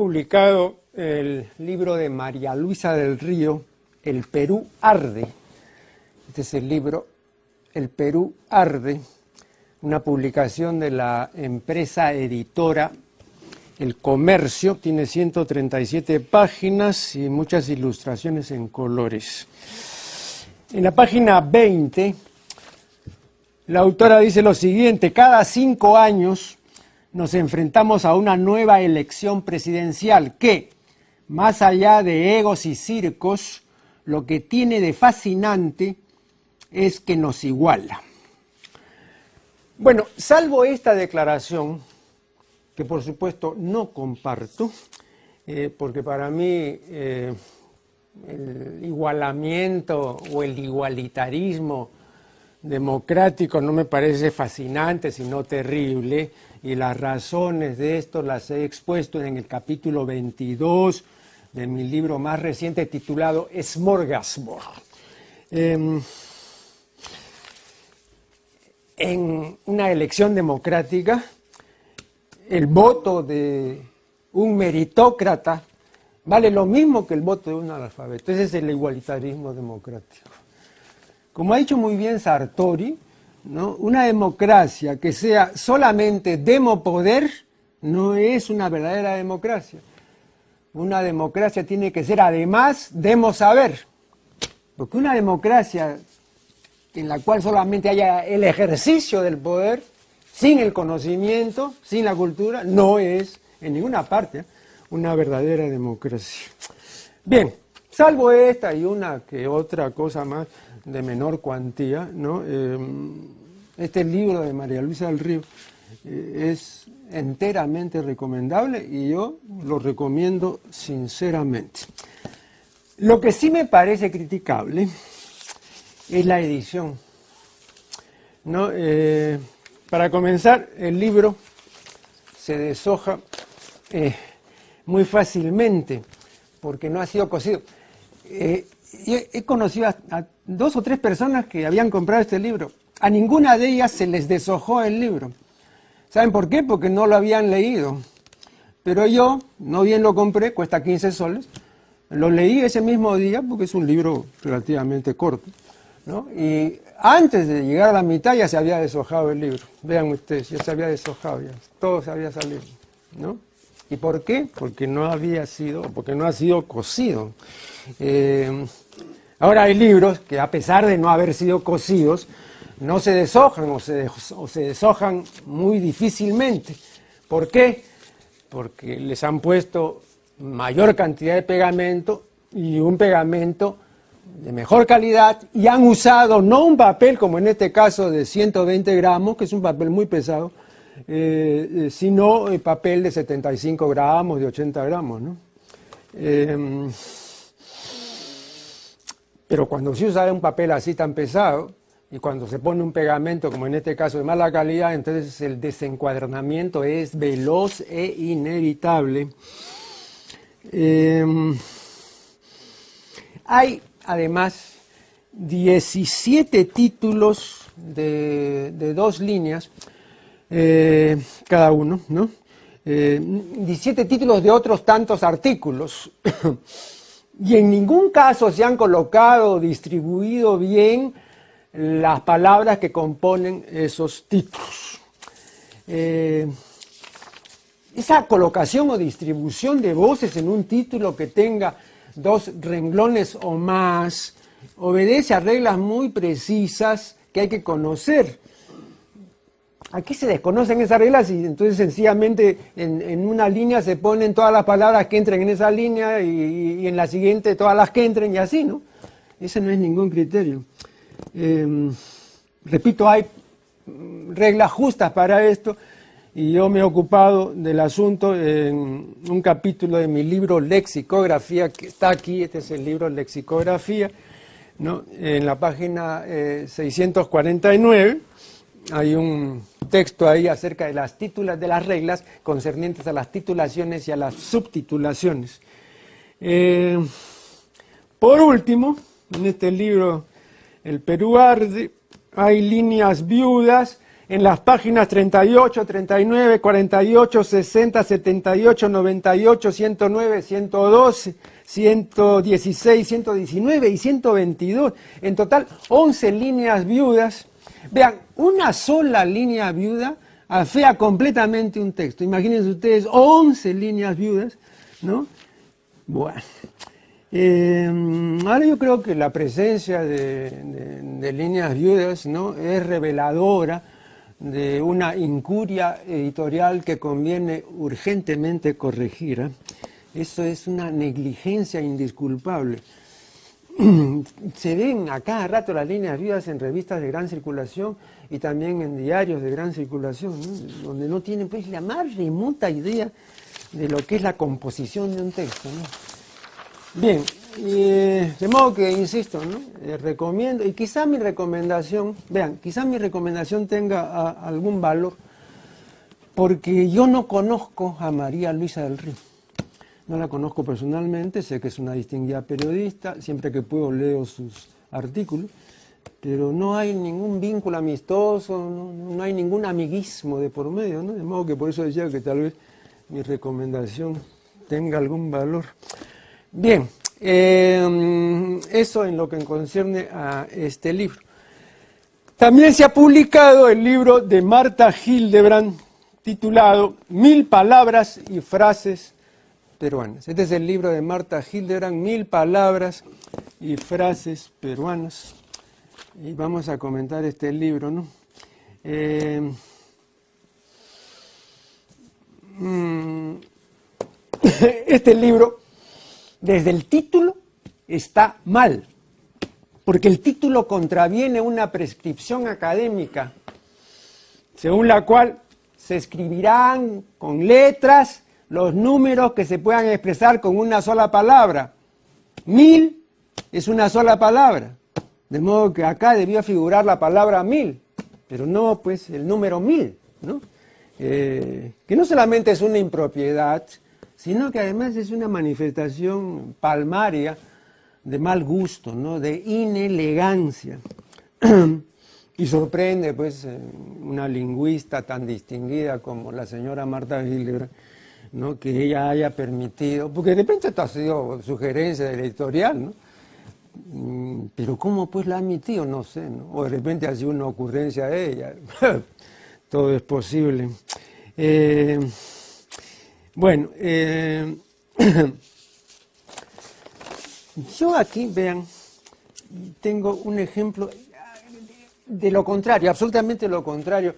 publicado el libro de María Luisa del Río, El Perú arde. Este es el libro El Perú arde, una publicación de la empresa editora El Comercio, tiene 137 páginas y muchas ilustraciones en colores. En la página 20, la autora dice lo siguiente, cada cinco años nos enfrentamos a una nueva elección presidencial que, más allá de egos y circos, lo que tiene de fascinante es que nos iguala. Bueno, salvo esta declaración, que por supuesto no comparto, eh, porque para mí eh, el igualamiento o el igualitarismo democrático no me parece fascinante, sino terrible, y las razones de esto las he expuesto en el capítulo 22 de mi libro más reciente titulado Smorgasbord. Em, en una elección democrática, el voto de un meritócrata vale lo mismo que el voto de un analfabeto. Ese es el igualitarismo democrático. Como ha dicho muy bien Sartori, una democracia que sea solamente demopoder no es una verdadera democracia. Una democracia tiene que ser además demo saber. Porque una democracia en la cual solamente haya el ejercicio del poder, sin el conocimiento, sin la cultura, no es en ninguna parte una verdadera democracia. Bien, salvo esta y una que otra cosa más, de menor cuantía, ¿no? Em, este libro de María Luisa del Río eh, es enteramente recomendable y yo lo recomiendo sinceramente. Lo que sí me parece criticable es la edición. ¿no? Eh, para comenzar, el libro se deshoja eh, muy fácilmente porque no ha sido cosido. he conocido a dos o tres personas que habían comprado este libro. A ninguna de ellas se les deshojó el libro. ¿Saben por qué? Porque no lo habían leído. Pero yo, no bien lo compré, cuesta 15 soles, lo leí ese mismo día porque es un libro relativamente corto. Y antes de llegar a la mitad ya se había deshojado el libro. Vean ustedes, ya se había deshojado, ya todo se había salido. ¿no? ¿Y por qué? Porque no había sido, porque no ha sido cocido. Eh, Ahora hay libros que a pesar de no haber sido cocidos, no se deshojan o se, deshojan muy difícilmente. ¿Por qué? Porque les han puesto mayor cantidad de pegamento y un pegamento de mejor calidad y han usado no un papel como en este caso de 120 gramos, que es un papel muy pesado, eh, eh, sino el papel de 75 gramos, de 80 gramos. Eh, pero cuando se usa un papel así tan pesado y cuando se pone un pegamento, como en este caso de mala calidad, entonces el desencuadernamiento es veloz e inevitable. Em, hay además 17 títulos de, dos líneas, eh, cada uno, ¿no? 17 eh, títulos de otros tantos artículos. y en ningún caso se han colocado distribuido bien las palabras que componen esos títulos. Eh, esa colocación o distribución de voces en un título que tenga dos renglones o más obedece a reglas muy precisas que hay que conocer. Aquí se desconocen esas reglas y entonces sencillamente en, una línea se ponen todas las palabras que entren en esa línea y, en la siguiente todas las que entren y así, ¿no? Ese no es ningún criterio. Em, repito, hay reglas justas para esto y yo me he ocupado del asunto en un capítulo de mi libro Lexicografía, que está aquí, este es el libro Lexicografía, ¿no? en la página 649 eh, hay un texto ahí acerca de las títulas de las reglas concernientes a las titulaciones y a las subtitulaciones. Eh, por último, en este libro el Perú arde, hay líneas viudas en las páginas 38, 39, 48, 60, 78, 98, 109, 112, 116, 119 y 122. En total, 11 líneas viudas. Vean, una sola línea viuda afea completamente un texto. Imagínense ustedes 11 líneas viudas, ¿no? Bueno. Eh, ahora yo creo que la presencia de, líneas viudas ¿no? es reveladora de una incuria editorial que conviene urgentemente corregir. ¿eh? Eso es una negligencia indisculpable. Se ven a cada rato las líneas viudas en revistas de gran circulación y también en diarios de gran circulación, donde no tienen pues la más remota idea de lo que es la composición de un texto. Bien, de modo que, insisto, ¿no? Eh, recomiendo, y quizá mi recomendación, vean, quizá mi recomendación tenga algún valor, porque yo no conozco a María Luisa del Río. No la conozco personalmente, sé que es una distinguida periodista, siempre que puedo leo sus artículos, pero no hay ningún vínculo amistoso, no, no hay ningún amiguismo de por medio, ¿no? De modo que por eso decía que tal vez mi recomendación tenga algún valor. Bien, eh, eso en lo que concierne a este libro. También se ha publicado el libro de Marta Hildebrand titulado Mil palabras y frases peruanas. Este es el libro de Marta Hildebrand, Mil palabras y frases peruanas. Y vamos a comentar este libro, ¿no? Eh, mm, este libro desde el título está mal, porque el título contraviene una prescripción académica, según la cual se escribirán con letras los números que se puedan expresar con una sola palabra. Mil es una sola palabra, de modo que acá debió figurar la palabra mil, pero no pues el número mil, ¿no? Eh, que no solamente es una impropiedad, sino que además es una manifestación palmaria de mal gusto, ¿no? de inelegancia. y sorprende pues eh, una lingüista tan distinguida como la señora Marta Hildebrand, ¿no? que ella haya permitido, porque de repente esto ha sido sugerencia del editorial, ¿no? Mm, pero ¿cómo pues la ha admitido? No sé, ¿no? o de repente ha sido una ocurrencia de ella, todo es posible. Eh, bueno, eh, yo aquí, vean, tengo un ejemplo de lo contrario, absolutamente lo contrario.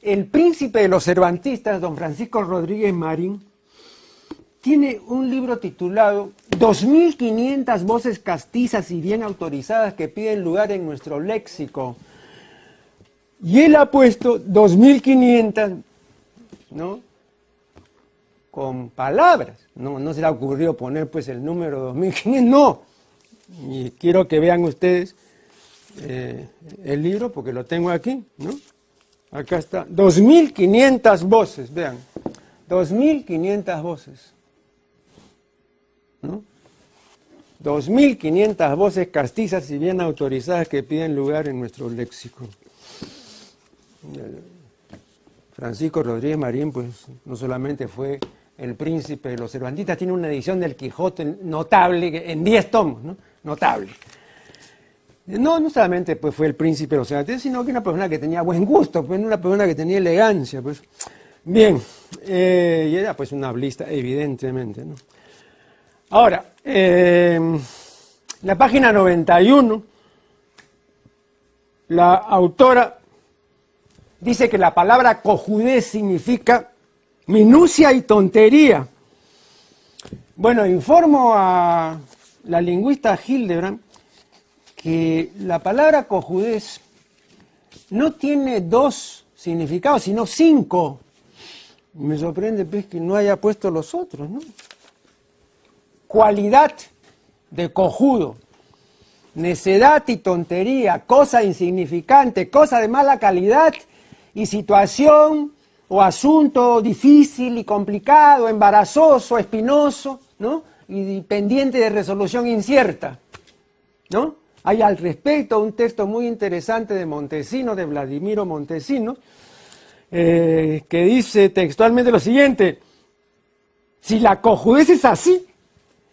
El príncipe de los cervantistas, don Francisco Rodríguez Marín, tiene un libro titulado 2.500 voces castizas y bien autorizadas que piden lugar en nuestro léxico. Y él ha puesto 2.500, ¿no? Con palabras. No, no se le ocurrió poner pues el número 2500, no. Y quiero que vean ustedes eh, el libro porque lo tengo aquí, ¿no? Acá está, 2500 voces, vean, 2500 voces. ¿No? 2.500 voces castizas y bien autorizadas que piden lugar en nuestro léxico. Francisco Rodríguez Marín, pues no solamente fue el príncipe de los Cervantistas, tiene una edición del Quijote notable, en 10 tomos, ¿no? Notable. No, no solamente pues, fue el príncipe de los Cervantistas, sino que una persona que tenía buen gusto, pues, una persona que tenía elegancia. Pues. Bien, eh, y era pues una hablista, evidentemente. ¿no? Ahora, eh, la página 91, la autora dice que la palabra cojudez significa minucia y tontería. Bueno, informo a la lingüista Hildebrand que la palabra cojudez no tiene dos significados, sino cinco. Me sorprende pues, que no haya puesto los otros, ¿no? Cualidad de cojudo, necedad y tontería, cosa insignificante, cosa de mala calidad y situación o asunto difícil y complicado, embarazoso, espinoso, ¿no? Y pendiente de resolución incierta, ¿no? Hay al respecto un texto muy interesante de Montesino, de Vladimiro Montesino, eh, que dice textualmente lo siguiente, si la cojudez es así,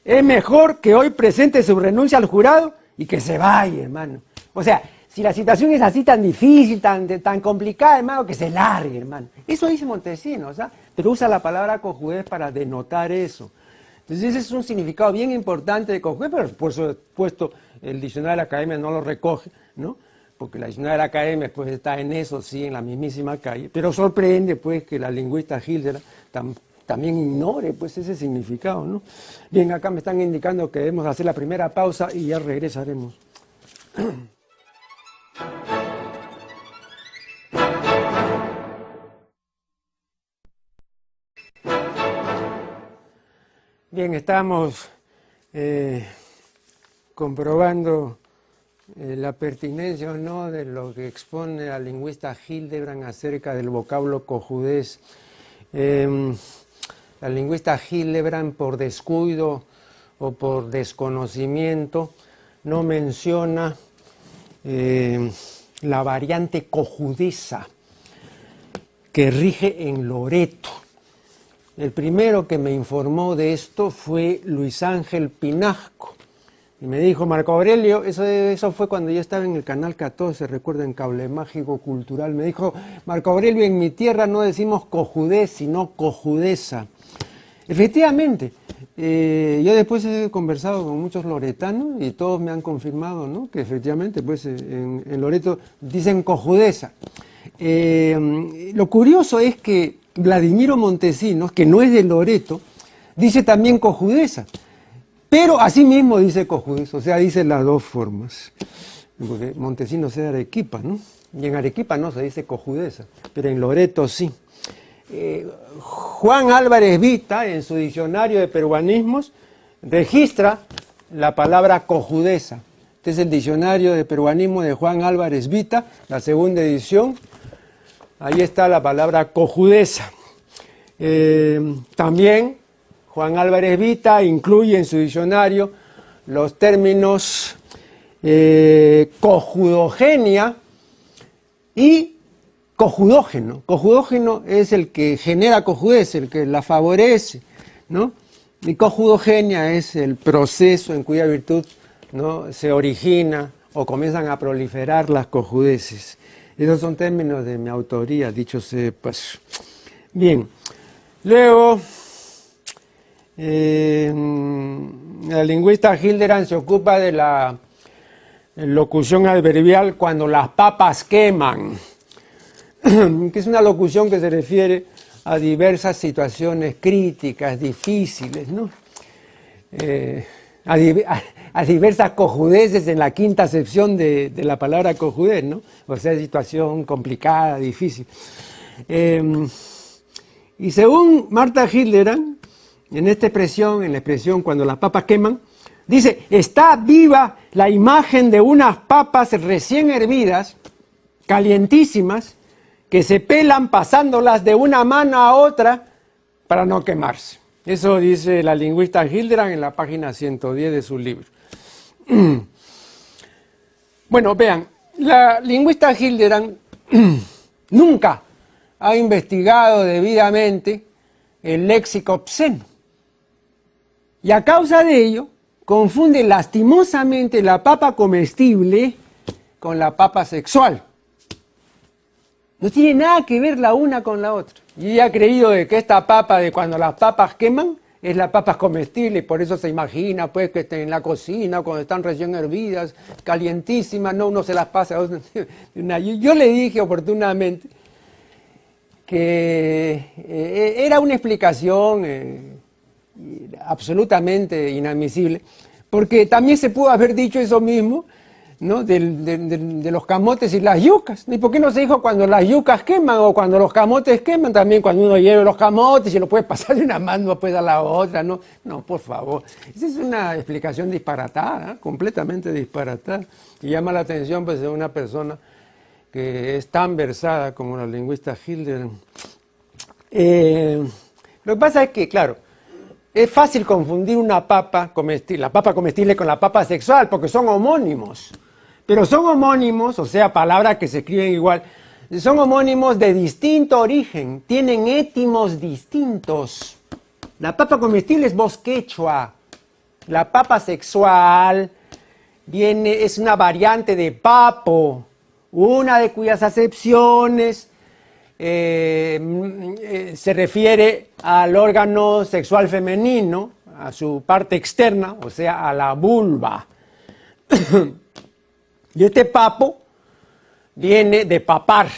es mejor que hoy presente su renuncia al jurado y que se vaya, hermano. O sea, si la situación es así tan difícil, tan, tan complicada, hermano, que se largue, hermano. Eso dice Montesino, ¿sabes? pero usa la palabra cojudez para denotar eso. Entonces ese es un significado bien importante de cojudez, pero por supuesto el diccionario de la academia no lo recoge, ¿no? Porque la diccionario de la academia pues está en eso, sí, en la mismísima calle, pero sorprende pues que la lingüista Hilder también ignore pues ese significado, ¿no? Bien, acá me están indicando que debemos hacer la primera pausa y ya regresaremos. Bien, estamos eh, comprobando eh, la pertinencia o no de lo que expone la lingüista Hildebrand acerca del vocablo cojudez. Em, la lingüista Hildebrand, por descuido o por desconocimiento, no menciona em, la variante cojudeza que rige en Loreto. El primero que me informó de esto fue Luis Ángel Pinasco. Y me dijo, Marco Aurelio, eso, fue cuando yo estaba en el canal 14, recuerda, en Cable Mágico Cultural. Me dijo, Marco Aurelio, en mi tierra no decimos cojudez, sino cojudeza. Efectivamente, eh, yo después he conversado con muchos loretanos y todos me han confirmado ¿no? que efectivamente pues, en, Loreto dicen cojudeza. Eh, lo curioso es que Vladimiro Montesinos, que no es de Loreto, dice también cojudeza. Pero así mismo dice cojudeza, o sea, dice las dos formas. Porque Montesinos es de Arequipa, ¿no? Y en Arequipa no se dice cojudeza, pero en Loreto sí. Eh, Juan Álvarez Vita, en su diccionario de peruanismos, registra la palabra cojudeza. Este es el diccionario de peruanismo de Juan Álvarez Vita, la segunda edición, Ahí está la palabra cojudeza. Eh, también Juan Álvarez Vita incluye en su diccionario los términos eh, cojudogenia y cojudógeno. Cojudógeno es el que genera cojudez, el que la favorece, ¿no? Y cojudogenia es el proceso en cuya virtud ¿no? se origina o comienzan a proliferar las cojudeces. Esos son términos de mi autoría, dicho pues. Bien, luego, eh, la lingüista Hilderan se ocupa de la locución adverbial cuando las papas queman, que es una locución que se refiere a diversas situaciones críticas, difíciles, ¿no? Eh, a, diversas cojudeces en la quinta acepción de, la palabra cojudez, ¿no? O sea, situación complicada, difícil. Em, y según Marta Hitleran, en esta expresión, en la expresión cuando las papas queman, dice, está viva la imagen de unas papas recién hervidas, calientísimas, que se pelan pasándolas de una mano a otra para no quemarse. Eso dice la lingüista Hildebrand en la página 110 de su libro. Bueno, vean, la lingüista Hildebrand nunca ha investigado debidamente el léxico obsceno. Y a causa de ello, confunde lastimosamente la papa comestible con la papa sexual. No tiene nada que ver la una con la otra. Y ha creído de que esta papa, de cuando las papas queman, es la papa comestible por eso se imagina pues que en la cocina cuando están recién hervidas, calientísimas, no uno se las pasa. Yo le dije oportunamente que eh, era una explicación eh, absolutamente inadmisible, porque también se pudo haber dicho eso mismo ¿no? de, los camotes y las yucas. ¿Y por qué no se dijo cuando las yucas queman o cuando los camotes queman? También cuando uno lleva los camotes y lo puede pasar de una mano después a la otra. No, no por favor. Esa es una explicación disparatada, completamente disparatada. Y llama la atención pues, de una persona que es tan versada como la lingüista Hilder. Eh, lo que pasa es que, claro, es fácil confundir una papa comestible, la papa comestible con la papa sexual, porque son homónimos. Pero son homónimos, o sea, palabras que se escriben igual, son homónimos de distinto origen, tienen étimos distintos. La papa comestible es bosquechua, la papa sexual viene, es una variante de papo, una de cuyas acepciones eh, eh, se refiere al órgano sexual femenino, a su parte externa, o sea, a la vulva. y este papo viene de papar,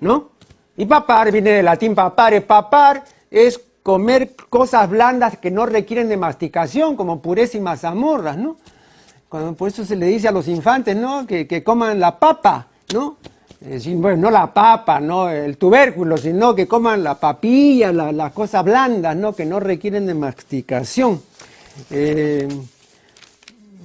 ¿no? Y papar viene del latín papare. Papar es comer cosas blandas que no requieren de masticación, como pureza y mazamorras, ¿no? Cuando, por eso se le dice a los infantes, ¿no? Que, coman la papa, ¿no? bueno, no la papa, no el tubérculo, sino que coman la papilla, las cosas blandas, ¿no? Que no requieren de masticación. Eh,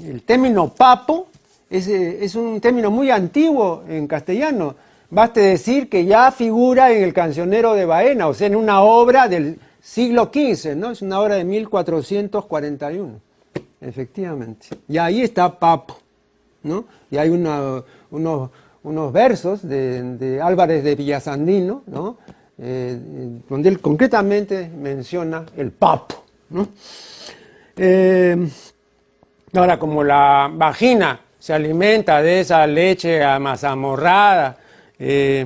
el término papo es, es un término muy antiguo en castellano. Baste decir que ya figura en el cancionero de Baena, o sea, en una obra del siglo XV, ¿no? Es una obra de 1441, efectivamente. Y ahí está Papo, ¿no? Y hay unos, unos, versos de, Álvarez de Villasandino, ¿no? Eh, donde él concretamente menciona el Papo, ¿no? Eh, ahora, como la vagina se alimenta de esa leche amazamorrada eh,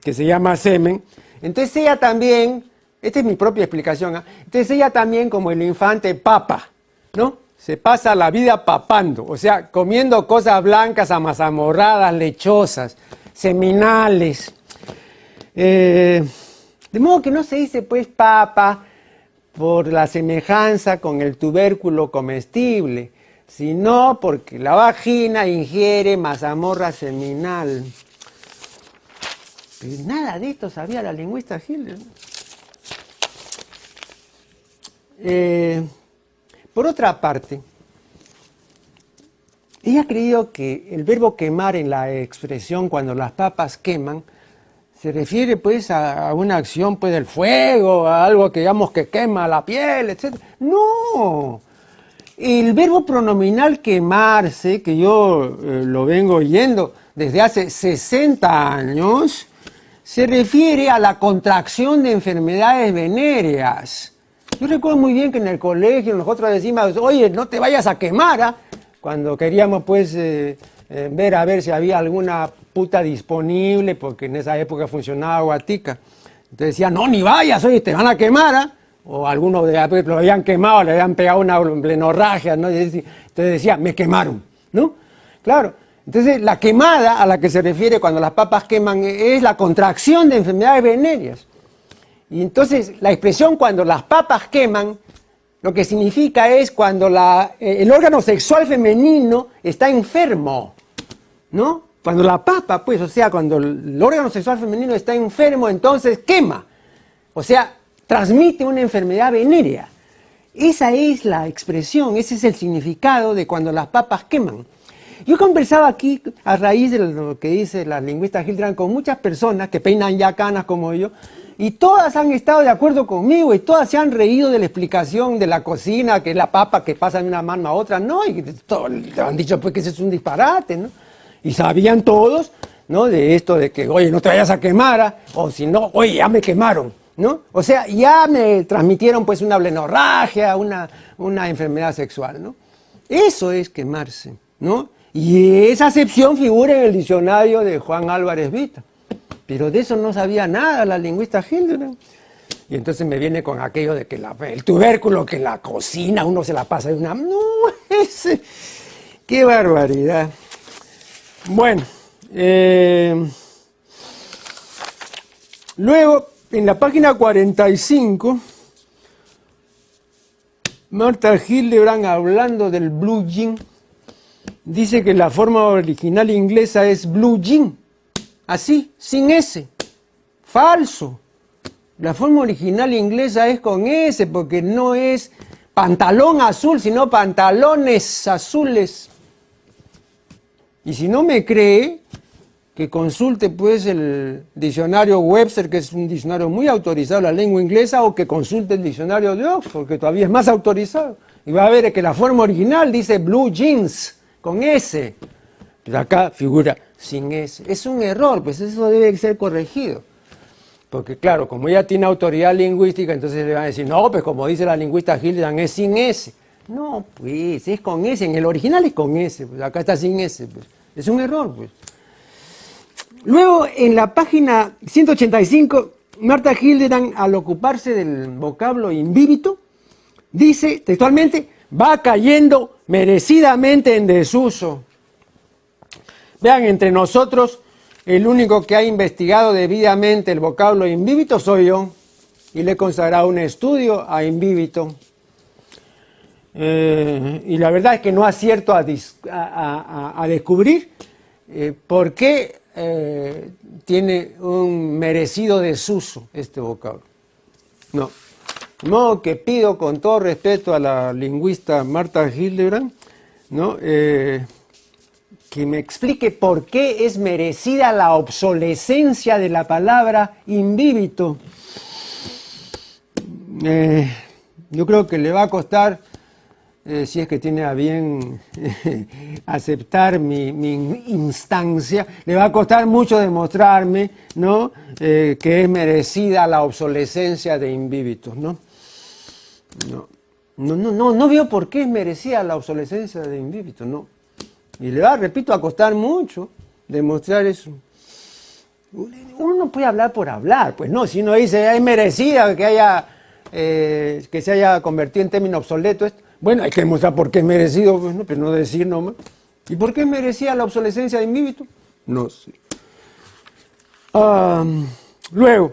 que se llama semen, entonces ella también, esta es mi propia explicación, ¿ah? entonces ella también como el infante papa, ¿no? Se pasa la vida papando, o sea, comiendo cosas blancas, amazamorradas, lechosas, seminales. Eh, de modo que no se dice pues papa por la semejanza con el tubérculo comestible, sino porque la vagina ingiere mazamorra seminal. Pero nada de esto sabía la lingüista Hitler. Eh, por otra parte, ella ha que el verbo quemar en la expresión cuando las papas queman se refiere pues a, una acción pues del fuego, a algo que digamos que quema la piel, etc. No, el verbo pronominal quemarse, que yo eh, lo vengo oyendo desde hace 60 años, se refiere a la contracción de enfermedades venéreas. Yo recuerdo muy bien que en el colegio nosotros decíamos, oye, no te vayas a quemar, ¿ah?". cuando queríamos pues eh, eh, ver a ver si había alguna puta disponible, porque en esa época funcionaba Guatica. Entonces decía, no, ni vayas, oye, te van a quemar, ¿ah?" O algunos de, lo habían quemado, le habían pegado una blenorragia, ¿no? Entonces decía, me quemaron, ¿no? Claro. Entonces, la quemada a la que se refiere cuando las papas queman es la contracción de enfermedades venéreas. Y entonces, la expresión cuando las papas queman, lo que significa es cuando la, eh, el órgano sexual femenino está enfermo, ¿no? Cuando la papa, pues, o sea, cuando el órgano sexual femenino está enfermo, entonces quema. O sea, transmite una enfermedad venérea. Esa es la expresión, ese es el significado de cuando las papas queman. Yo conversaba aquí a raíz de lo que dice la lingüista Gildrand con muchas personas que peinan ya canas como yo, y todas han estado de acuerdo conmigo y todas se han reído de la explicación de la cocina, que es la papa que pasa de una mano a otra. No, y todo, han dicho pues que ese es un disparate, ¿no? Y sabían todos, ¿no? De esto de que, oye, no te vayas a quemar, ¿ah? o si no, oye, ya me quemaron. ¿No? O sea, ya me transmitieron pues una blenorragia, una, una enfermedad sexual, ¿no? Eso es quemarse, ¿no? Y esa acepción figura en el diccionario de Juan Álvarez Vita. Pero de eso no sabía nada la lingüista Hildebrand. Y entonces me viene con aquello de que el tubérculo que la cocina uno se la pasa de una... No. ¡Qué barbaridad! Bueno, eh, luego en la página 45, Marta Hildebrand, hablando del blue jean, dice que la forma original inglesa es blue jean, así, sin S, falso. La forma original inglesa es con S porque no es pantalón azul, sino pantalones azules. Y si no me cree, que consulte pues el diccionario Webster, que es un diccionario muy autorizado la lengua inglesa, o que consulte el diccionario de Oxford, que todavía es más autorizado. Y va a ver que la forma original dice blue jeans, con S. Pero acá figura sin S. Es un error, pues eso debe ser corregido. Porque claro, como ella tiene autoridad lingüística, entonces le van a decir, no, pues como dice la lingüista Hildebrand, es sin S. No, pues es con S, en el original es con S, pues acá está sin S. Pues. Es un error, pues. Luego, en la página 185, Marta Hildebrand, al ocuparse del vocablo invíbito, dice textualmente, va cayendo merecidamente en desuso. Vean, entre nosotros, el único que ha investigado debidamente el vocablo invíbito soy yo, y le he consagrado un estudio a invíbito. Eh, y la verdad es que no acierto a, a, descubrir eh, por qué eh, tiene un merecido desuso este vocablo. No. De modo que pido con todo respeto a la lingüista Marta Hildebrand, ¿no? Eh, que me explique por qué es merecida la obsolescencia de la palabra invíbito. Eh, yo creo que le va a costar eh, si es que tiene a bien aceptar mi, instancia, le va a costar mucho demostrarme ¿no? Eh, que es merecida la obsolescencia de invíbitos. ¿no? No, no, no, no, veo por qué es merecida la obsolescencia de invíbitos, no. Y le va, repito, a costar mucho demostrar eso. Uno no puede hablar por hablar, pues no, si uno dice es merecida que haya eh, que se haya convertido en término obsoleto bueno, hay que demostrar por qué es merecido, pues, pero no decir nomás. ¿Y por qué merecía la obsolescencia de Invíbito? No sé. luego,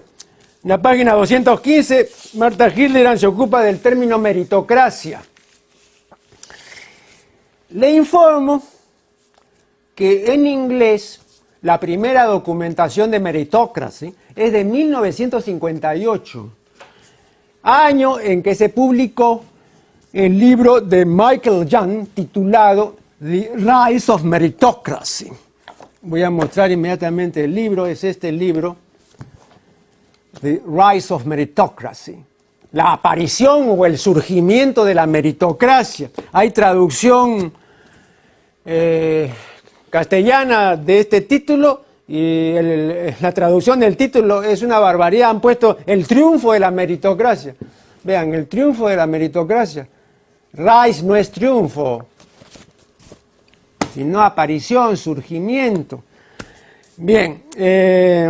en la página 215, Marta Hilderan se ocupa del término meritocracia. Le informo que en inglés la primera documentación de meritocracia es de 1958, año en que se publicó el libro de Michael Young titulado The Rise of Meritocracy. Voy a mostrar inmediatamente el libro, es este libro, The Rise of Meritocracy. La aparición o el surgimiento de la meritocracia. Hay traducción eh, castellana de este título y la traducción del título es una barbaridad. Han puesto el triunfo de la meritocracia. Vean, el triunfo de la meritocracia. Rise no es triunfo, sino aparición, surgimiento. Bien, eh,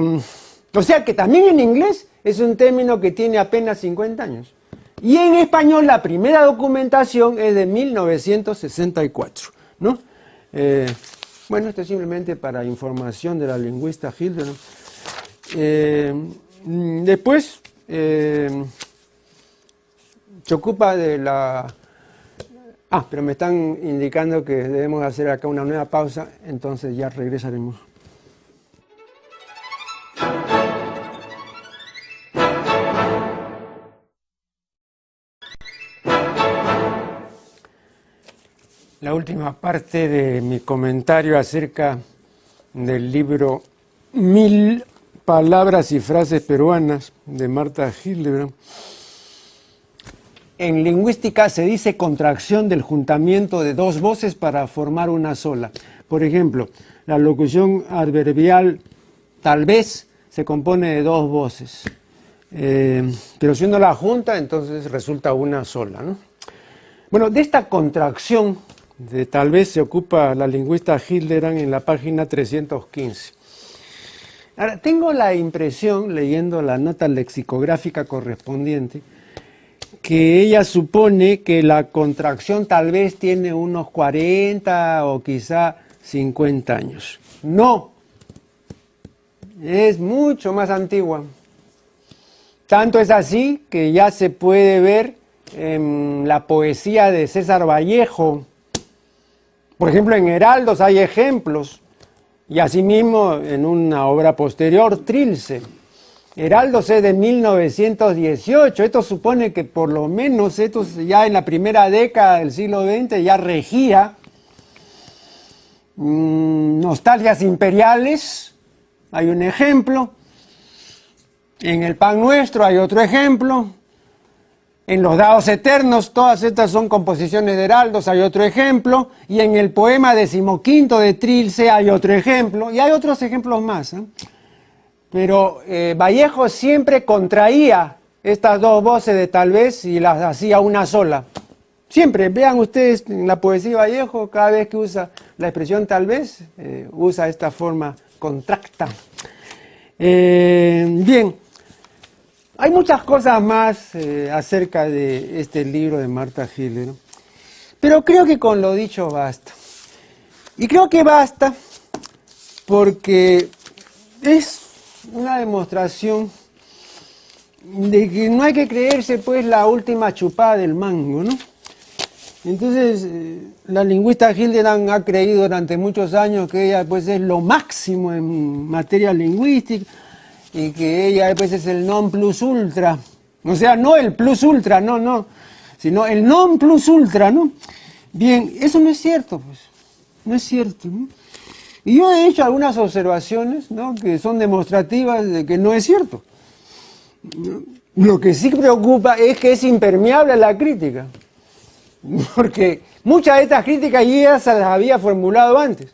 o sea que también en inglés es un término que tiene apenas 50 años. Y en español la primera documentación es de 1964. ¿no? Eh, bueno, esto es simplemente para información de la lingüista Hildebrand. Eh, después se ocupa de la Ah, pero me están indicando que debemos hacer acá una nueva pausa, entonces ya regresaremos. La última parte de mi comentario acerca del libro Mil palabras y frases peruanas de Marta Hildebrand en lingüística se dice contracción del juntamiento de dos voces para formar una sola. Por ejemplo, la locución adverbial tal vez se compone de dos voces. Eh, pero si uno la junta, entonces resulta una sola. Bueno, de esta contracción de tal vez se ocupa la lingüista Hilderan en la página 315. Ahora, tengo la impresión, leyendo la nota lexicográfica correspondiente, que ella supone que la contracción tal vez tiene unos 40 o quizá 50 años. No, es mucho más antigua. Tanto es así que ya se puede ver en la poesía de César Vallejo. Por ejemplo, en Heraldos hay ejemplos. Y asimismo en una obra posterior, Trilce. Heraldo C de 1918. Esto supone que por lo menos esto ya en la primera década del siglo XX ya regía mm, nostalgias imperiales hay un ejemplo. En el pan nuestro hay otro ejemplo. En los dados eternos, todas estas son composiciones de heraldos, hay otro ejemplo. Y en el poema decimoquinto de Trilce hay otro ejemplo. Y hay otros ejemplos más. ¿eh? Pero eh, Vallejo siempre contraía estas dos voces de tal vez y las hacía una sola. Siempre, vean ustedes en la poesía Vallejo, cada vez que usa la expresión tal vez, eh, usa esta forma contracta. bien, hay muchas cosas más eh, acerca de este libro de Marta Giller, pero creo que con lo dicho basta. Y creo que basta porque es una demostración de que no hay que creerse pues la última chupada del mango, ¿no? Entonces, eh, la lingüista Hildebrand ha creído durante muchos años que ella pues es lo máximo en materia lingüística, y que ella después es el non plus ultra. O sea, no el plus ultra, no, no, sino el non plus ultra, ¿no? Bien, eso no es cierto, pues, no es cierto. ¿no? Y yo he hecho algunas observaciones, ¿no? Que son demostrativas de que no es cierto. Lo que sí preocupa es que es impermeable a la crítica, porque muchas de estas críticas ya se las había formulado antes.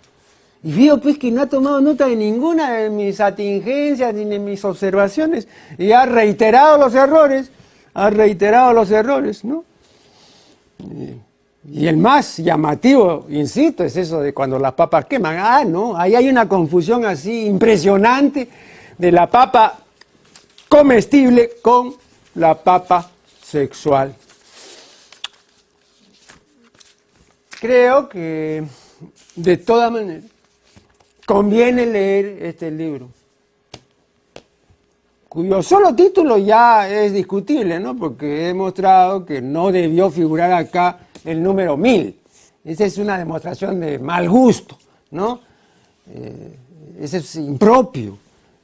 Y veo pues que no ha tomado nota de ninguna de mis atingencias ni de mis observaciones y ha reiterado los errores, ha reiterado los errores, ¿no? Y el más llamativo, insisto, es eso de cuando las papas queman. Ah, no, ahí hay una confusión así impresionante de la papa comestible con la papa sexual. Creo que de todas maneras conviene leer este libro, cuyo solo título ya es discutible, ¿no? porque he demostrado que no debió figurar acá el número 1000. Esa es una demostración de mal gusto, ¿no? Eh, ese es impropio.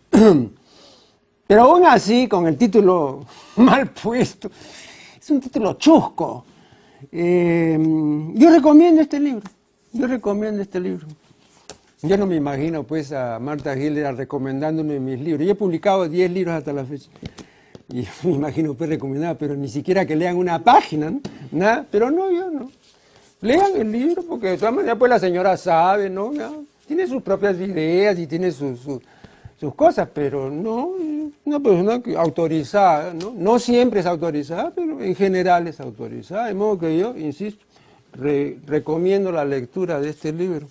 Pero aún así, con el título mal puesto, es un título chusco. Eh, yo recomiendo este libro, yo recomiendo este libro. Yo no me imagino pues a Marta Gilder recomendándome mis libros. Yo he publicado 10 libros hasta la fecha. Y me imagino pues recomendar, pero ni siquiera que lean una página, ¿no? Nada, pero no, yo no. Lean el libro porque de todas maneras pues la señora sabe, ¿no? Tiene sus propias ideas y tiene sus, sus, cosas, pero no, una persona autorizada, ¿no? No siempre es autorizada, pero en general es autorizada. De modo que yo, insisto, recomiendo la lectura de este libro,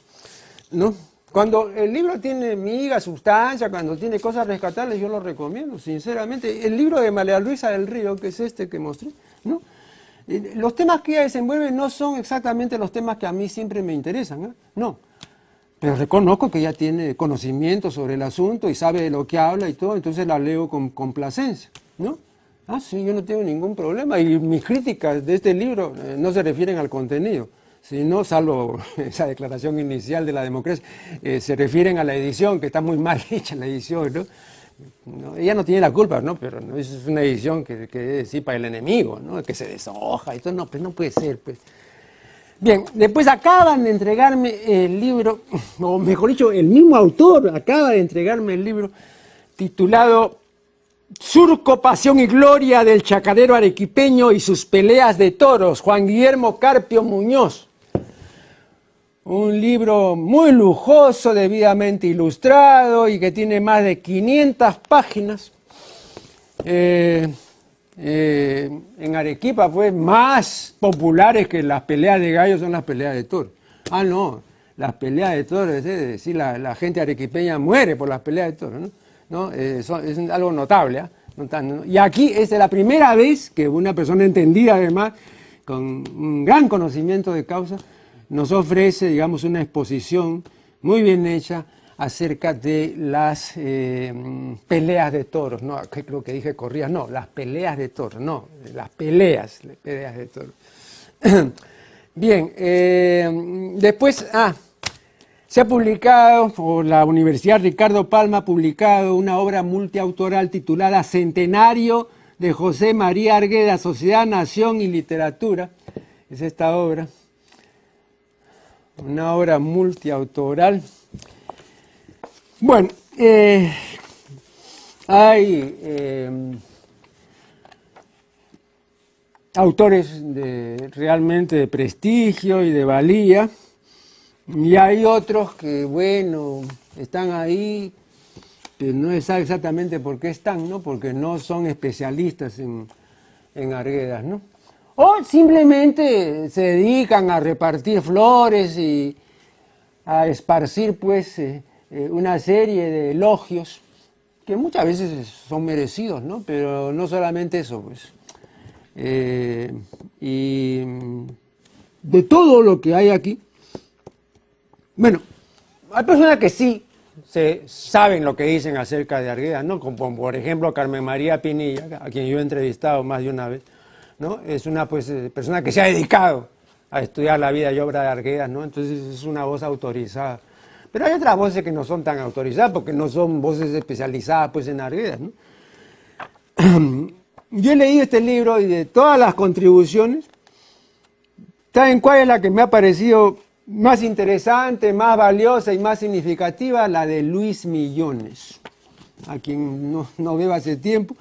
¿no? Cuando el libro tiene miga, sustancia, cuando tiene cosas rescatables, yo lo recomiendo, sinceramente. El libro de María Luisa del Río, que es este que mostré, ¿no? Eh, los temas que ella desenvuelve no son exactamente los temas que a mí siempre me interesan, ¿eh? no. Pero reconozco que ella tiene conocimiento sobre el asunto y sabe de lo que habla y todo, entonces la leo con complacencia, ¿no? Ah, sí, yo no tengo ningún problema y mis críticas de este libro eh, no se refieren al contenido si no, salvo esa declaración inicial de la democracia, eh, se refieren a la edición, que está muy mal hecha la edición, ¿no? ella no tiene la culpa, ¿no? Pero ¿no? es una edición que, que es para el enemigo, ¿no? Que se deshoja todo, no, pues no puede ser, pues. Bien, después acaban de entregarme el libro, o mejor dicho, el mismo autor acaba de entregarme el libro titulado Surco, Pasión y Gloria del Chacarero Arequipeño y sus peleas de toros, Juan Guillermo Carpio Muñoz un libro muy lujoso, debidamente ilustrado y que tiene más de 500 páginas. Eh, eh, en Arequipa fue más populares que las peleas de gallos son las peleas de toros. Ah, no, las peleas de toros, es decir, la, gente arequipeña muere por las peleas de toros, ¿no? Eh, es algo notable. ¿ah? Y aquí es la primera vez que una persona entendida, además, con un gran conocimiento de causa, nos ofrece, digamos, una exposición muy bien hecha acerca de las eh, peleas de toros, no, creo que dije corridas, no, las peleas de toros, no, las peleas, peleas de toros. Bien, eh, después, ah, se ha publicado, por la Universidad Ricardo Palma ha publicado una obra multiautoral titulada Centenario de José María Argueda, Sociedad, Nación y Literatura. Es esta obra una obra multiautoral. Bueno, eh, hay eh, autores de, realmente de prestigio y de valía, y hay otros que, bueno, están ahí, que no es exactamente por qué están, ¿no? Porque no son especialistas en, en arguedas, ¿no? O simplemente se dedican a repartir flores y a esparcir, pues, eh, eh, una serie de elogios que muchas veces son merecidos, ¿no? Pero no solamente eso, pues. Eh, y de todo lo que hay aquí, bueno, hay personas que sí se saben lo que dicen acerca de Arguedas, ¿no? Como por ejemplo Carmen María Pinilla, a quien yo he entrevistado más de una vez, Es una pues, eh, persona que se ha dedicado a estudiar la vida y obra de Arguedas. Entonces es una voz autorizada. Pero hay otras voces que no son tan autorizadas porque no son voces especializadas pues en Arguedas. Yo he leído este libro y de todas las contribuciones, ¿saben cuál es la que me ha parecido más interesante, más valiosa y más significativa? La de Luis Millones, a quien no veo hace tiempo.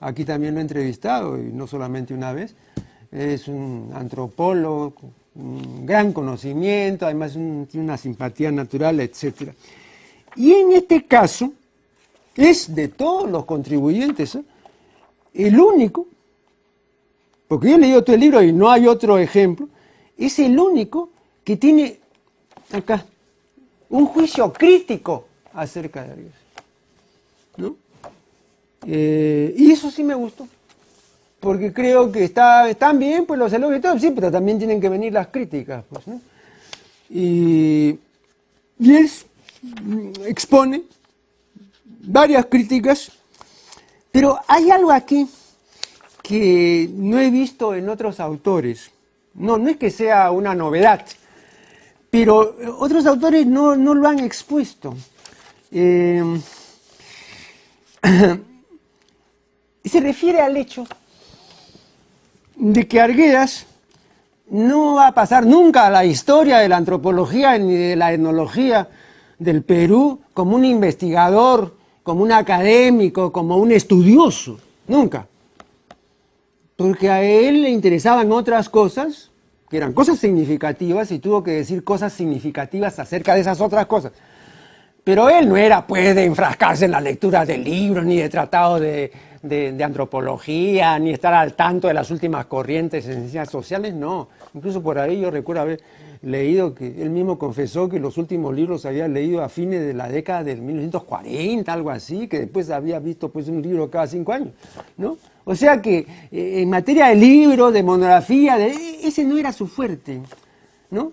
Aquí también lo he entrevistado, y no solamente una vez. Es un antropólogo, un gran conocimiento, además tiene una simpatía natural, etc. Y en este caso, es de todos los contribuyentes, ¿eh? el único, porque yo he leído todo el libro y no hay otro ejemplo, es el único que tiene acá un juicio crítico acerca de Dios. ¿no? Eh, y eso sí me gustó, porque creo que está, están bien pues los elogios y todo, sí, pero también tienen que venir las críticas. Pues, ¿no? y, y él expone varias críticas pero hay algo aquí que no he visto en otros autores. No, no es que sea una novedad, pero otros autores no, lo han expuesto. Eh, se refiere al hecho de que Arguedas no va a pasar nunca a la historia de la antropología ni de la etnología del Perú como un investigador como un académico, como un estudioso, nunca. Porque a él le interesaban otras cosas, que eran cosas significativas, y tuvo que decir cosas significativas acerca de esas otras cosas. Pero él no era, pues, de enfrascarse en la lectura de libros, ni de tratados de, de, antropología, ni estar al tanto de las últimas corrientes en ciencias sociales, no. Incluso por ahí yo recuerdo haber leído que él mismo confesó que los últimos libros había leído a fines de la década del 1940, algo así, que después había visto pues un libro cada cinco años, ¿no? O sea que eh, en materia de libros, de monografía, de, ese no era su fuerte, ¿no?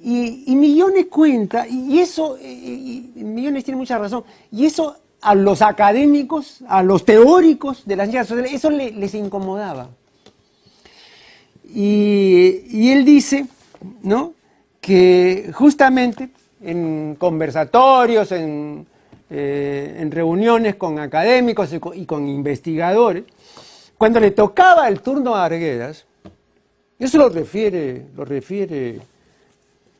Y, Millones cuenta, y eso, y Millones tiene mucha razón, y eso a los académicos, a los teóricos de las ciencias sociales, eso les incomodaba. Y, y él dice ¿no? que justamente en conversatorios, en, eh, reuniones con académicos y con, investigadores, cuando le tocaba el turno a Arguedas, eso lo refiere, lo refiere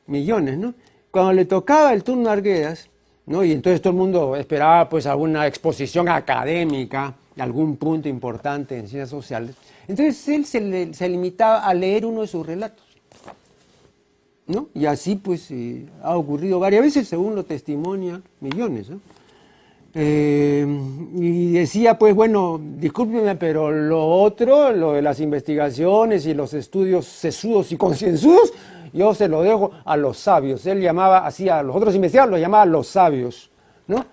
Millones, ¿no? Cuando le tocaba el turno a Arguedas, ¿no? y entonces todo el mundo esperaba pues alguna exposición académica algún punto importante en ciencias sociales, entonces él se, se limitaba a leer uno de sus relatos. ¿no? Y así pues eh, ha ocurrido varias veces, según lo testimonia Millones. Eh, y decía, pues bueno, discúlpeme, pero lo otro, lo de las investigaciones y los estudios sesudos y concienzudos, yo se lo dejo a los sabios. Él llamaba así a los otros investigadores, los llamaba los sabios, ¿no?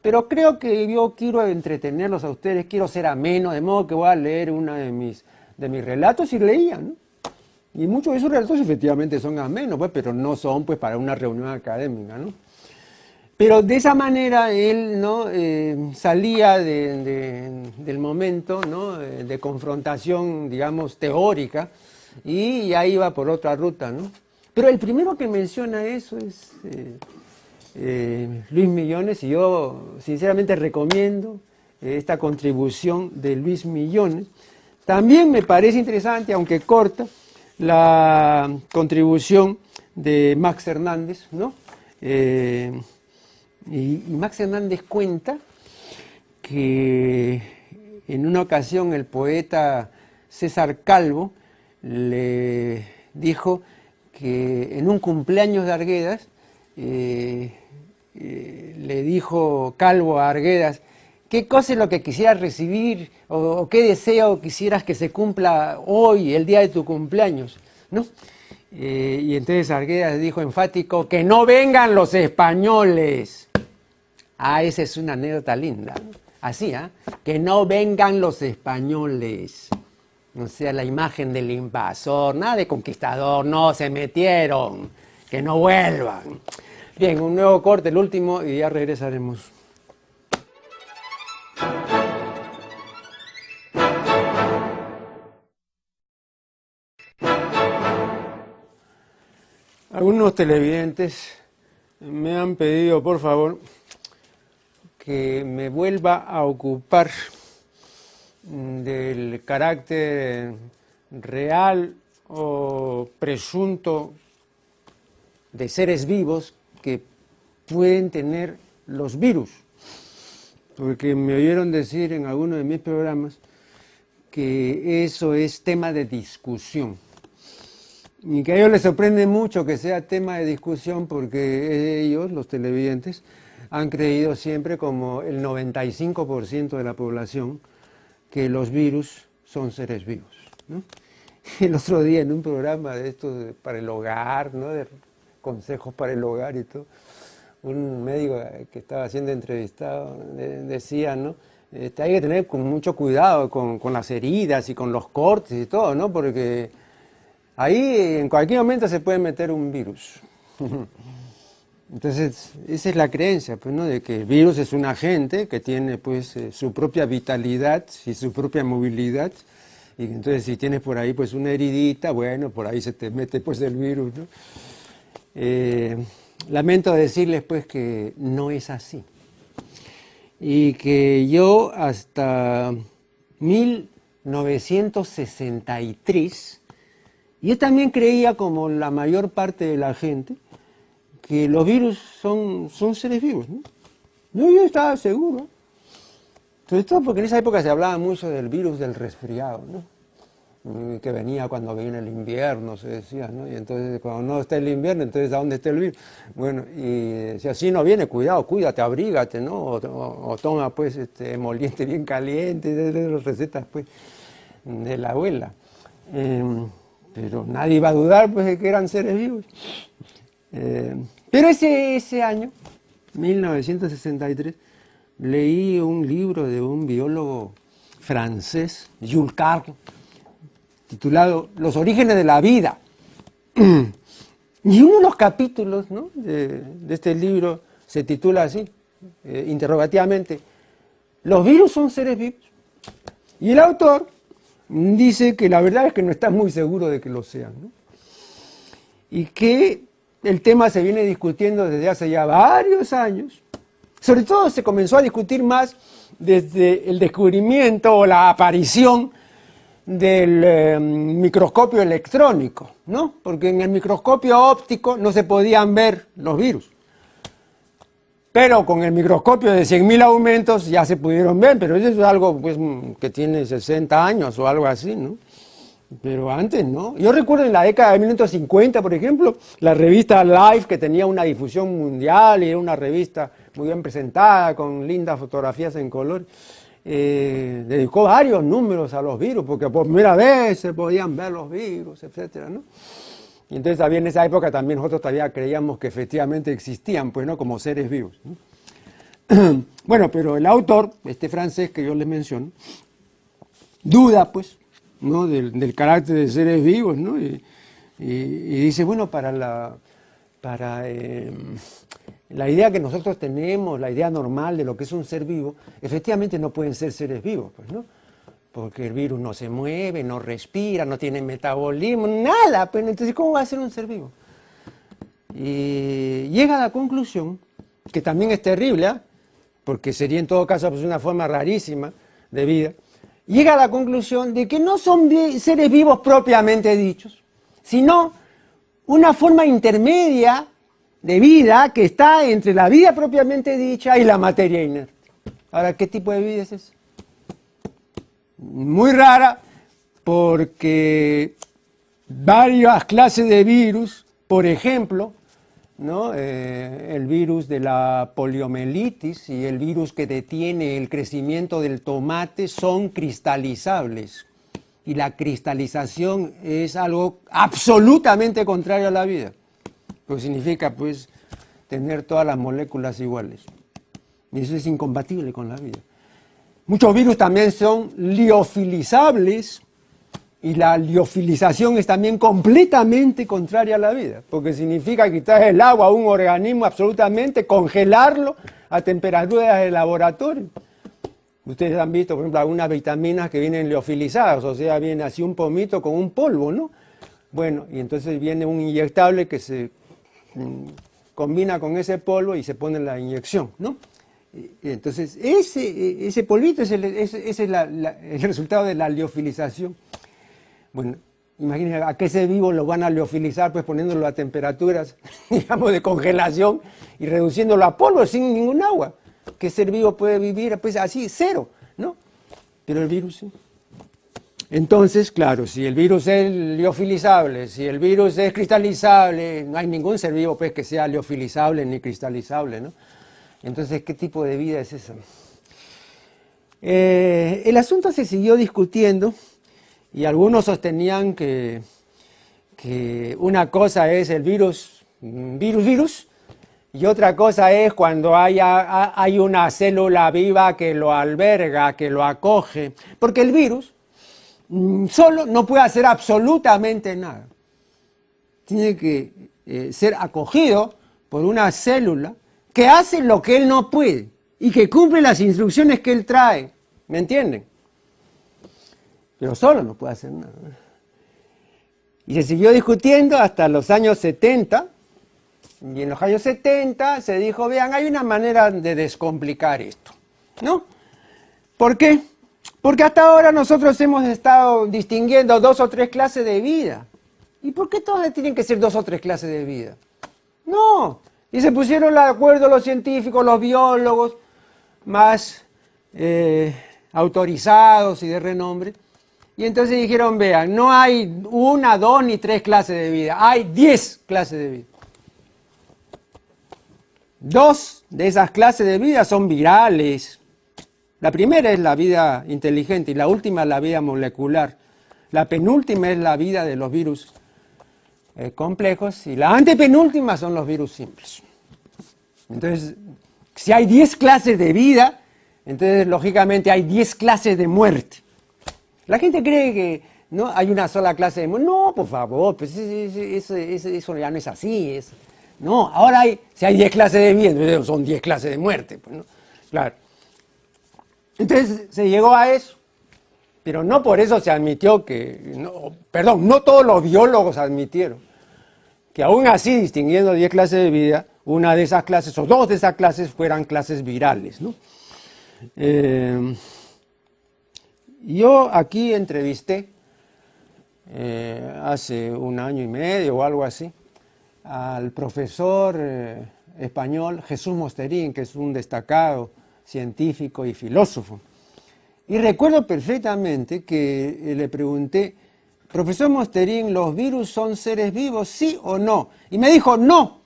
Pero creo que yo quiero entretenerlos a ustedes, quiero ser ameno, de modo que voy a leer uno de mis, de mis relatos y leía, ¿no? Y muchos de esos relatos efectivamente son amenos, pues, pero no son pues para una reunión académica, ¿no? Pero de esa manera él ¿no? Eh, salía del momento ¿no? de confrontación, digamos, teórica y ya iba por otra ruta. ¿no? Pero el primero que menciona eso es eh, eh, Luis Millones y yo sinceramente recomiendo esta contribución de Luis Millones. También me parece interesante, aunque corta, la contribución de Max Hernández, ¿no? Eh, Y, Max Hernández cuenta que en una ocasión el poeta César Calvo le dijo que en un cumpleaños de Arguedas eh, eh, le dijo Calvo a Arguedas, ¿qué cosa es lo que quisieras recibir o, qué deseo quisieras que se cumpla hoy, el día de tu cumpleaños? ¿No? Eh, y entonces Arguedas dijo enfático, que no vengan los españoles. Ah, esa es una anécdota linda. Así, ¿ah? Que no vengan los españoles. O sea, la imagen del invasor, nada de conquistador, no, se metieron, que no vuelvan. Bien, un nuevo corte, el último, y ya regresaremos. Algunos televidentes me han pedido, por favor, que me vuelva a ocupar del carácter real o presunto de seres vivos que pueden tener los virus. Porque me oyeron decir en alguno de mis programas que eso es tema de discusión. Y que a ellos les sorprende mucho que sea tema de discusión porque ellos, los televidentes, han creído siempre como el 95% de la población que los virus son seres vivos. El otro día en un programa de esto para el hogar, ¿no? de consejos para el hogar y todo, un médico que estaba siendo entrevistado decía, ¿no? Este, hay que tener mucho cuidado con, con, las heridas y con los cortes y todo, ¿no? Porque ahí en cualquier momento se puede meter un virus. Entonces, esa es la creencia, pues, ¿no? de que el virus es un agente que tiene pues, eh, su propia vitalidad y su propia movilidad. Y entonces, si tienes por ahí pues, una heridita, bueno, por ahí se te mete pues, el virus. ¿no? Eh, lamento decirles pues, que no es así. Y que yo hasta 1963, yo también creía como la mayor parte de la gente, que los virus son, son seres vivos. ¿no? Yo, estaba seguro. Sobre todo porque en esa época se hablaba mucho del virus del resfriado, ¿no? que venía cuando viene el invierno, se decía, ¿no? Y entonces cuando no está el invierno, entonces ¿a dónde está el virus? Bueno, y si así no viene, cuidado, cuídate, abrígate, ¿no? O, toma pues este emoliente bien caliente, de, las recetas pues de la abuela. Em, pero nadie iba a dudar pues de que eran seres vivos. Eh, pero ese, ese año, 1963, leí un libro de un biólogo francés, Jules Carle, titulado Los orígenes de la vida. Y uno de los capítulos de, este libro se titula así, eh, interrogativamente, ¿los virus son seres vivos? Y el autor dice que la verdad es que no está muy seguro de que lo sean. Y que el tema se viene discutiendo desde hace ya varios años. Sobre todo se comenzó a discutir más desde el descubrimiento o la aparición del eh, microscopio electrónico, ¿no? Porque en el microscopio óptico no se podían ver los virus. Pero con el microscopio de 100.000 aumentos ya se pudieron ver, pero eso es algo pues, que tiene 60 años o algo así, ¿no? Pero antes no. Yo recuerdo en la década de 1950, por ejemplo, la revista Life, que tenía una difusión mundial y era una revista muy bien presentada, con lindas fotografías en color, eh, dedicó varios números a los virus, porque por primera vez se podían ver los virus, etcétera, ¿no? Y entonces también en esa época también nosotros todavía creíamos que efectivamente existían, pues, ¿no? Como seres vivos. bueno, pero el autor, este francés que yo les menciono, duda, pues, ¿no? del, carácter de seres vivos, ¿no? Y, dice, bueno, para la, para, em, la idea que nosotros tenemos, la idea normal de lo que es un ser vivo, efectivamente no pueden ser seres vivos, pues, ¿no? Porque el virus no se mueve, no respira, no tiene metabolismo, nada, pues entonces ¿cómo va a ser un ser vivo? Y llega a la conclusión, que también es terrible, ¿ah? porque sería en todo caso pues, una forma rarísima de vida, llega a la conclusión de que no son seres vivos propiamente dichos, sino una forma intermedia de vida que está entre la vida propiamente dicha y la materia inerte. Ahora, ¿qué tipo de vida es esa? Muy rara porque varias clases de virus, por ejemplo, ¿no? Eh, el virus de la poliomielitis y el virus que detiene el crecimiento del tomate son cristalizables. Y la cristalización es algo absolutamente contrario a la vida. Lo que significa, pues, tener todas las moléculas iguales. Y eso es incompatible con la vida. Muchos virus también son liofilizables, y la liofilización es también completamente contraria a la vida, porque significa quitar el agua a un organismo absolutamente, congelarlo a temperaturas de laboratorio. Ustedes han visto, por ejemplo, algunas vitaminas que vienen liofilizadas, o sea, viene así un pomito con un polvo, ¿no? Bueno, y entonces viene un inyectable que se mm, combina con ese polvo y se pone la inyección, ¿no? Entonces, ese, ese polvito es, el resultado de la liofilización. Bueno, imagínense a qué ser vivo lo van a leofilizar, pues poniéndolo a temperaturas, digamos, de congelación y reduciéndolo a polvo sin ningún agua. ¿Qué ser vivo puede vivir pues así, cero, no? Pero el virus sí. Entonces, claro, si el virus es liofilizable, si el virus es cristalizable, no hay ningún ser vivo pues, que sea liofilizable ni cristalizable, ¿no? Entonces, ¿qué tipo de vida es esa? Eh, el asunto se siguió discutiendo y algunos sostenían que, una cosa es el virus, virus, virus, y otra cosa es cuando hay una célula viva que lo alberga, que lo acoge, porque el virus mm, solo no puede hacer absolutamente nada. Tiene que eh, ser acogido por una célula que hace lo que él no puede y que cumple las instrucciones que él trae. ¿Me entienden? Pero solo no puede hacer nada. Y se siguió discutiendo hasta los años 70, y en los años 70 se dijo, vean, hay una manera de descomplicar esto, ¿no? ¿Por qué? Porque hasta ahora nosotros hemos estado distinguiendo dos o tres clases de vida. ¿Y por qué todas tienen que ser dos o tres clases de vida? No. Y se pusieron de acuerdo los científicos, los biólogos más eh, autorizados y de renombre, y entonces dijeron, vean, no hay una, dos ni tres clases de vida, hay diez clases de vida. Dos de esas clases de vida son virales. La primera es la vida inteligente y la última es la vida molecular. La penúltima es la vida de los virus eh, complejos y la antepenúltima son los virus simples. Entonces, si hay diez clases de vida, entonces lógicamente hay diez clases de muerte. La gente cree que no hay una sola clase de muerte. No, por favor, pues eso, ya no es así. No, ahora hay, si hay 10 clases de vida, son 10 clases de muerte. Pues, ¿no? Claro. Entonces se llegó a eso. Pero no por eso se admitió que, perdón, no todos los biólogos admitieron que aún así, distinguiendo 10 clases de vida, una de esas clases o dos de esas clases fueran clases virales. ¿no? Eh, yo aquí entrevisté eh, hace un año y medio o algo así al profesor eh, español Jesús Mosterín, que es un destacado científico y filósofo. Y recuerdo perfectamente que eh, le pregunté, profesor Mosterín, ¿los virus son seres vivos, sí o no? Y me dijo, no.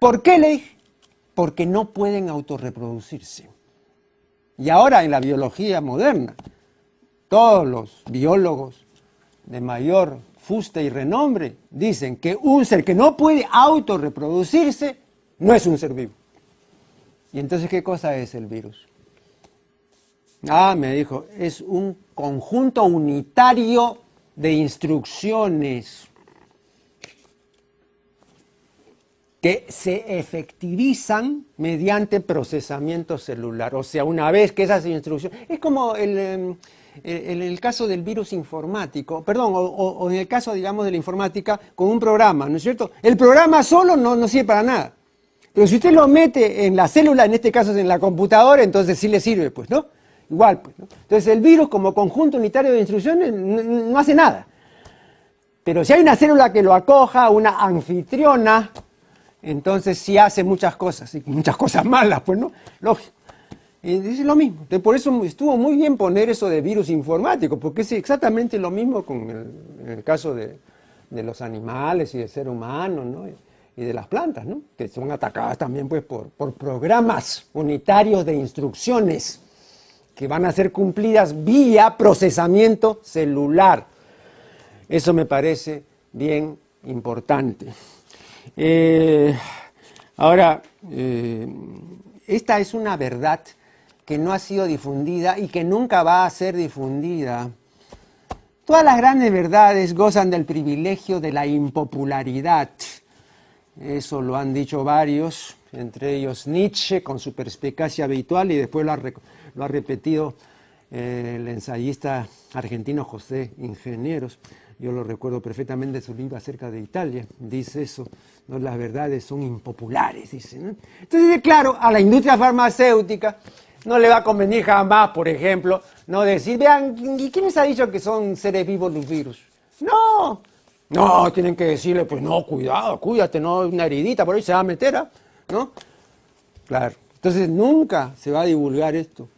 ¿Por qué le dije? Porque no pueden autorreproducirse. Y ahora en la biología moderna, todos los biólogos de mayor fuste y renombre dicen que un ser que no puede autorreproducirse no es un ser vivo. ¿Y entonces qué cosa es el virus? Ah, me dijo, es un conjunto unitario de instrucciones que se efectivizan mediante procesamiento celular. O sea, una vez que esas instrucciones... Es como el, em, en el caso del virus informático, perdón, o, en el caso, digamos, de la informática, con un programa, ¿no es cierto? El programa solo no, no, sirve para nada. Pero si usted lo mete en la célula, en este caso en la computadora, entonces sí le sirve, pues, ¿no? Igual, pues, ¿no? Entonces el virus como conjunto unitario de instrucciones no, hace nada. Pero si hay una célula que lo acoja, una anfitriona, entonces sí hace muchas cosas, muchas cosas malas, pues no, lógico. Y dice lo mismo. Por eso estuvo muy bien poner eso de virus informático, porque es exactamente lo mismo con el caso de, de, los animales y del ser humano, ¿no? y de las plantas, ¿no? que son atacadas también pues, por, por programas unitarios de instrucciones que van a ser cumplidas vía procesamiento celular. Eso me parece bien importante. Eh, ahora, eh, esta es una verdad que no ha sido difundida y que nunca va a ser difundida. Todas las grandes verdades gozan del privilegio de la impopularidad. Eso lo han dicho varios, entre ellos Nietzsche con su perspicacia habitual y después lo ha, repetido eh, el ensayista argentino José Ingenieros. Yo lo recuerdo perfectamente su libro acerca de Italia. Dice eso, las verdades son impopulares, dice. Entonces, claro, a la industria farmacéutica no le va a convenir jamás, por ejemplo, no decir, vean, ¿y quién les ha dicho que son seres vivos los virus? No, no, tienen que decirle, pues no, cuidado, cuídate, no, una heridita por ahí se va a meter, ¿ah? ¿no? Claro, entonces nunca se va a divulgar esto.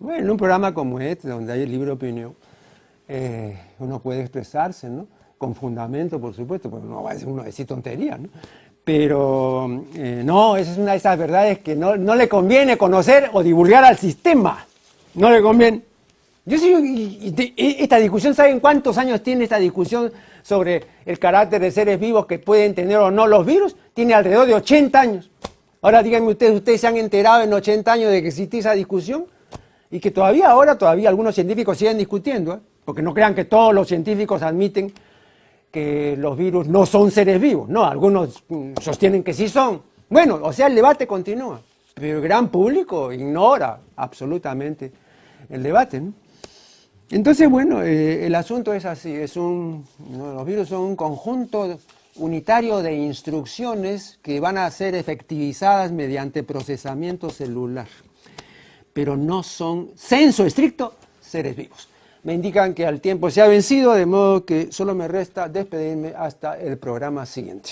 Bueno, en un programa como este, donde hay el libre opinión, eh, uno puede expresarse, ¿no? Con fundamento, por supuesto, porque no va a decir uno tonterías, ¿no? Pero eh, no, esa es una de esas verdades que no, le conviene conocer o divulgar al sistema. No le conviene. Yo sí, esta discusión, ¿saben cuántos años tiene esta discusión sobre el carácter de seres vivos que pueden tener o no los virus? Tiene alrededor de 80 años. Ahora díganme ustedes, ¿ustedes se han enterado en 80 años de que existía esa discusión? Y que todavía ahora, todavía algunos científicos siguen discutiendo, ¿eh? porque no crean que todos los científicos admiten que los virus no son seres vivos. No, algunos mm, sostienen que sí son. Bueno, o sea, el debate continúa, pero el gran público ignora absolutamente el debate. Entonces, bueno, eh, el asunto es así, es un, los virus son un conjunto unitario de instrucciones que van a ser efectivizadas mediante procesamiento celular, pero no son, censo estricto, seres vivos me indican que el tiempo se ha vencido, de modo que solo me resta despedirme hasta el programa siguiente.